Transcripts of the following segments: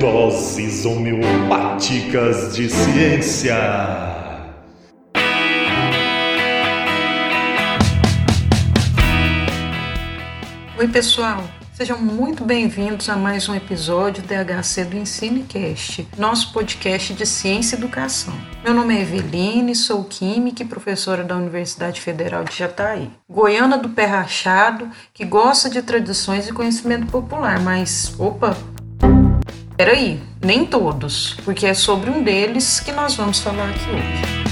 Doses homeopáticas de ciência. Oi, pessoal. Sejam muito bem-vindos a mais um episódio do DHC do EnsineCast, nosso podcast de ciência e educação. Meu nome é Eveline, sou química e professora da Universidade Federal de Jataí. Goiana do pé rachado, que gosta de tradições e conhecimento popular, mas, opa, peraí, nem todos, porque é sobre um deles que nós vamos falar aqui hoje.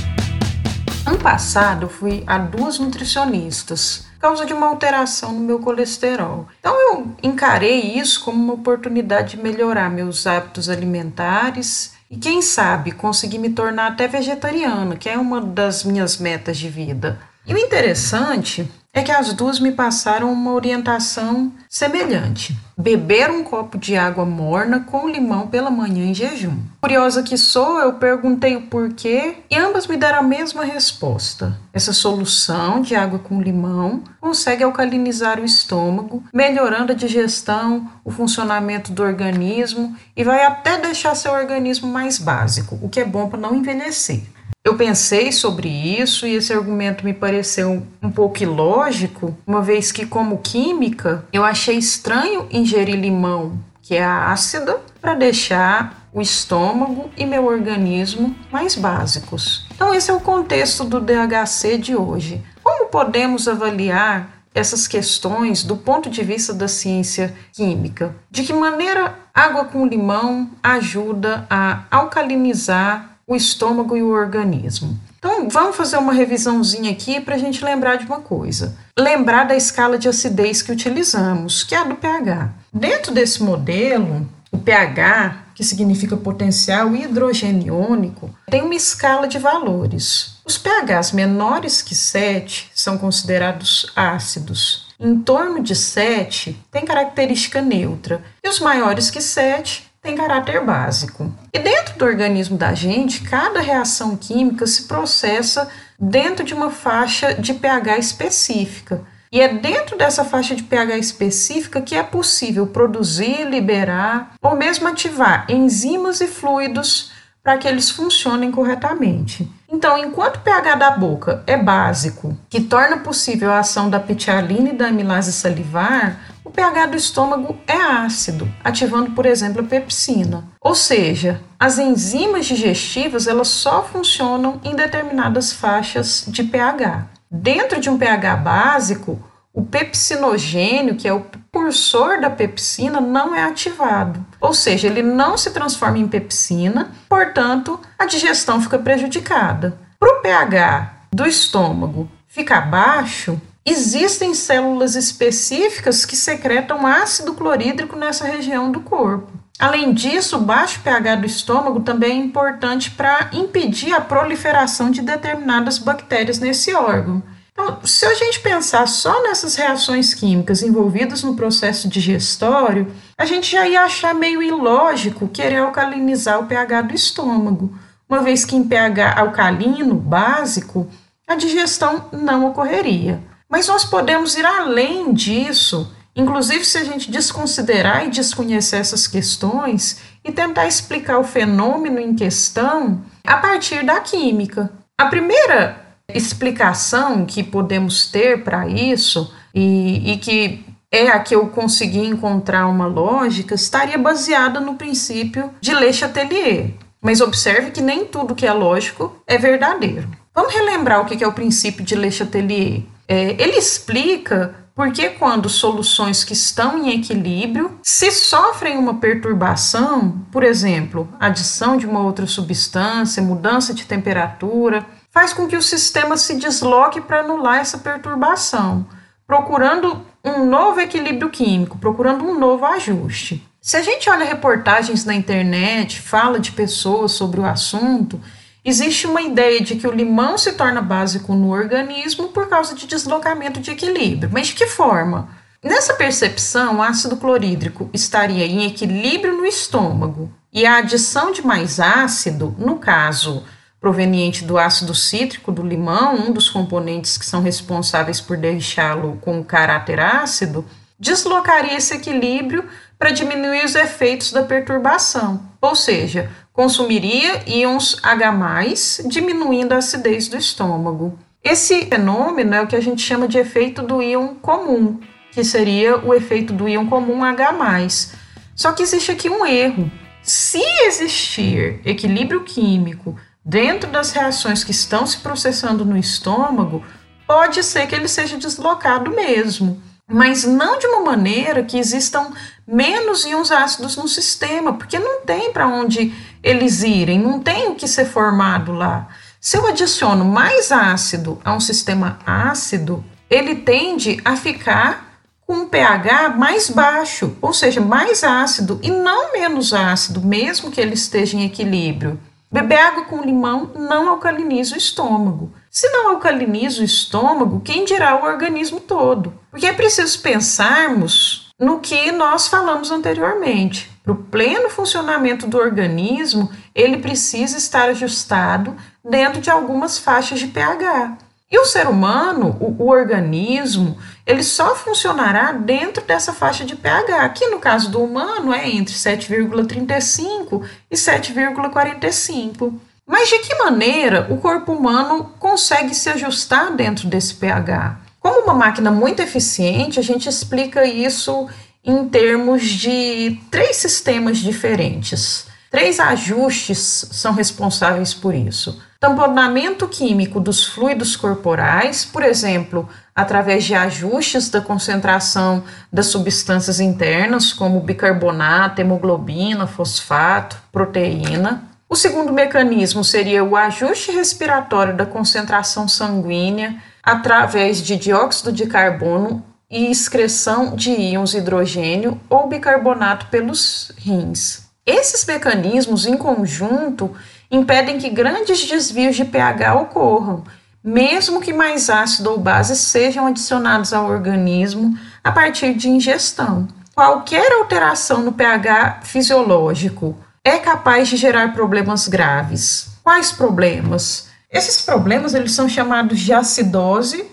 Ano passado, eu fui a duas nutricionistas causa de uma alteração no meu colesterol. Então eu encarei isso como uma oportunidade de melhorar meus hábitos alimentares e quem sabe conseguir me tornar até vegetariana, que é uma das minhas metas de vida. E o interessante é que as duas me passaram uma orientação semelhante. Beber um copo de água morna com limão pela manhã em jejum. Curiosa que sou, eu perguntei o porquê e ambas me deram a mesma resposta. Essa solução de água com limão consegue alcalinizar o estômago, melhorando a digestão, o funcionamento do organismo e vai até deixar seu organismo mais básico, o que é bom para não envelhecer. Eu pensei sobre isso e esse argumento me pareceu um pouco ilógico, uma vez que, como química, eu achei estranho ingerir limão, que é ácida, para deixar o estômago e meu organismo mais básicos. Então, esse é o contexto do DHC de hoje. Como podemos avaliar essas questões do ponto de vista da ciência química? De que maneira água com limão ajuda a alcalinizar o estômago e o organismo. Então, vamos fazer uma revisãozinha aqui para a gente lembrar de uma coisa. Lembrar da escala de acidez que utilizamos, que é a do pH. Dentro desse modelo, o pH, que significa potencial hidrogeniônico, tem uma escala de valores. Os pHs menores que 7 são considerados ácidos. Em torno de 7 tem característica neutra. E os maiores que 7 tem caráter básico. E dentro do organismo da gente, cada reação química se processa dentro de uma faixa de pH específica. E é dentro dessa faixa de pH específica que é possível produzir, liberar ou mesmo ativar enzimas e fluidos para que eles funcionem corretamente. Então, enquanto o pH da boca é básico, que torna possível a ação da pitialina e da amilase salivar, o pH do estômago é ácido, ativando, por exemplo, a pepsina. Ou seja, as enzimas digestivas elas só funcionam em determinadas faixas de pH. Dentro de um pH básico, o pepsinogênio, que é o precursor da pepsina, não é ativado. Ou seja, ele não se transforma em pepsina, portanto, a digestão fica prejudicada. Para o pH do estômago ficar baixo, Existem células específicas que secretam ácido clorídrico nessa região do corpo. Além disso, o baixo pH do estômago também é importante para impedir a proliferação de determinadas bactérias nesse órgão. Então, se a gente pensar só nessas reações químicas envolvidas no processo digestório, a gente já ia achar meio ilógico querer alcalinizar o pH do estômago, uma vez que em pH alcalino básico, a digestão não ocorreria. Mas nós podemos ir além disso, inclusive se a gente desconsiderar e desconhecer essas questões e tentar explicar o fenômeno em questão a partir da química. A primeira explicação que podemos ter para isso, e, e que é a que eu consegui encontrar uma lógica, estaria baseada no princípio de Le Chatelier. Mas observe que nem tudo que é lógico é verdadeiro. Vamos relembrar o que é o princípio de Le Chatelier. É, ele explica por que quando soluções que estão em equilíbrio se sofrem uma perturbação, por exemplo, adição de uma outra substância, mudança de temperatura, faz com que o sistema se desloque para anular essa perturbação, procurando um novo equilíbrio químico, procurando um novo ajuste. Se a gente olha reportagens na internet, fala de pessoas sobre o assunto, Existe uma ideia de que o limão se torna básico no organismo por causa de deslocamento de equilíbrio. Mas de que forma? Nessa percepção, o ácido clorídrico estaria em equilíbrio no estômago e a adição de mais ácido, no caso proveniente do ácido cítrico do limão, um dos componentes que são responsáveis por deixá-lo com caráter ácido, deslocaria esse equilíbrio para diminuir os efeitos da perturbação, ou seja, consumiria íons H+, diminuindo a acidez do estômago. Esse fenômeno é o que a gente chama de efeito do íon comum, que seria o efeito do íon comum H+. Só que existe aqui um erro. Se existir equilíbrio químico dentro das reações que estão se processando no estômago, pode ser que ele seja deslocado mesmo, mas não de uma maneira que existam menos íons ácidos no sistema, porque não tem para onde eles irem, não tem o que ser formado lá. Se eu adiciono mais ácido a um sistema ácido, ele tende a ficar com um pH mais baixo, ou seja, mais ácido e não menos ácido, mesmo que ele esteja em equilíbrio. Beber água com limão não alcaliniza o estômago. Se não alcaliniza o estômago, quem dirá o organismo todo? Porque é preciso pensarmos no que nós falamos anteriormente. Para o pleno funcionamento do organismo, ele precisa estar ajustado dentro de algumas faixas de pH. E o ser humano, o, o, organismo, ele só funcionará dentro dessa faixa de pH. Aqui no caso do humano é entre 7,35 e 7,45. Mas de que maneira o corpo humano consegue se ajustar dentro desse pH? Como uma máquina muito eficiente, a gente explica isso em termos de três sistemas diferentes. Três ajustes são responsáveis por isso tamponamento químico dos fluidos corporais, por exemplo, através de ajustes da concentração das substâncias internas, como bicarbonato, hemoglobina, fosfato, proteína. O segundo mecanismo seria o ajuste respiratório da concentração sanguínea através de dióxido de carbono e excreção de íons hidrogênio ou bicarbonato pelos rins. Esses mecanismos, em conjunto, impedem que grandes desvios de pH ocorram, mesmo que mais ácido ou base sejam adicionados ao organismo a partir de ingestão. Qualquer alteração no pH fisiológico é capaz de gerar problemas graves. Quais problemas? Esses problemas eles são chamados de acidose,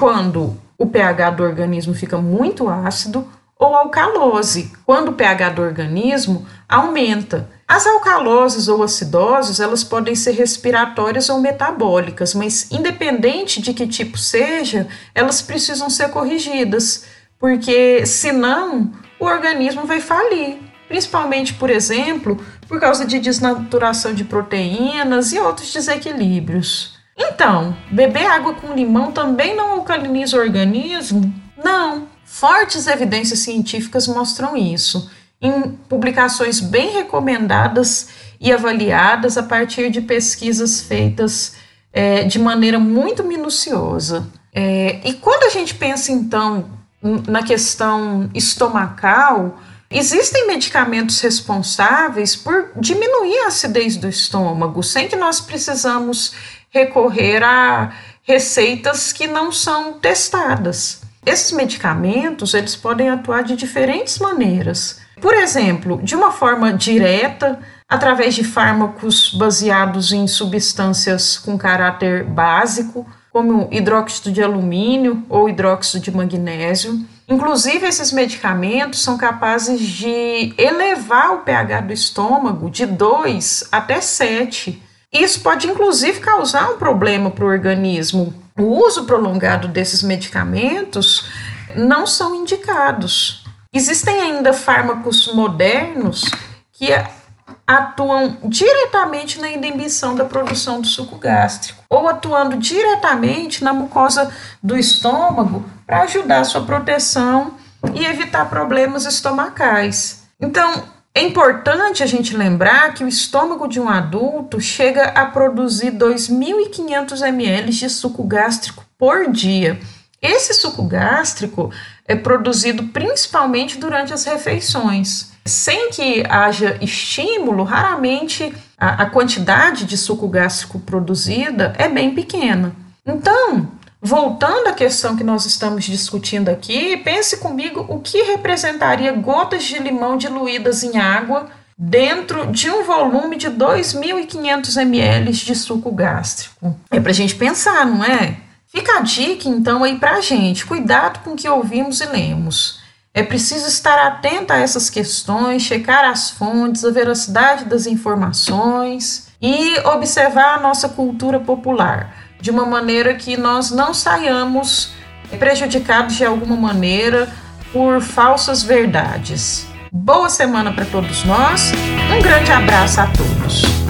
quando o pH do organismo fica muito ácido, ou alcalose, quando o pH do organismo aumenta. As alcaloses ou acidoses, elas podem ser respiratórias ou metabólicas, mas independente de que tipo seja, elas precisam ser corrigidas, porque senão o organismo vai falir, principalmente, por exemplo, por causa de desnaturação de proteínas e outros desequilíbrios. Então, beber água com limão também não alcaliniza o organismo? Não. Fortes evidências científicas mostram isso em publicações bem recomendadas e avaliadas a partir de pesquisas feitas é, de maneira muito minuciosa. É, e quando a gente pensa, então, na questão estomacal, existem medicamentos responsáveis por diminuir a acidez do estômago, sem que nós precisamos recorrer a receitas que não são testadas. Esses medicamentos, eles podem atuar de diferentes maneiras. Por exemplo, de uma forma direta, através de fármacos baseados em substâncias com caráter básico, como hidróxido de alumínio ou hidróxido de magnésio. Inclusive, esses medicamentos são capazes de elevar o pH do estômago de 2 até 7. Isso pode, inclusive, causar um problema para o organismo. O uso prolongado desses medicamentos não são indicados. Existem ainda fármacos modernos que atuam diretamente na inibição da produção do suco gástrico ou atuando diretamente na mucosa do estômago para ajudar a sua proteção e evitar problemas estomacais. Então, é importante a gente lembrar que o estômago de um adulto chega a produzir 2.500 ml de suco gástrico por dia. Esse suco gástrico é produzido principalmente durante as refeições. Sem que haja estímulo, raramente a, a quantidade de suco gástrico produzida é bem pequena. Então, voltando à questão que nós estamos discutindo aqui, pense comigo o que representaria gotas de limão diluídas em água dentro de um volume de 2.500 ml de suco gástrico. É para a gente pensar, não é? Fica a dica então aí para a gente, cuidado com o que ouvimos e lemos. É preciso estar atento a essas questões, checar as fontes, a veracidade das informações e observar a nossa cultura popular, de uma maneira que nós não saiamos prejudicados de alguma maneira por falsas verdades. Boa semana para todos nós, um grande abraço a todos.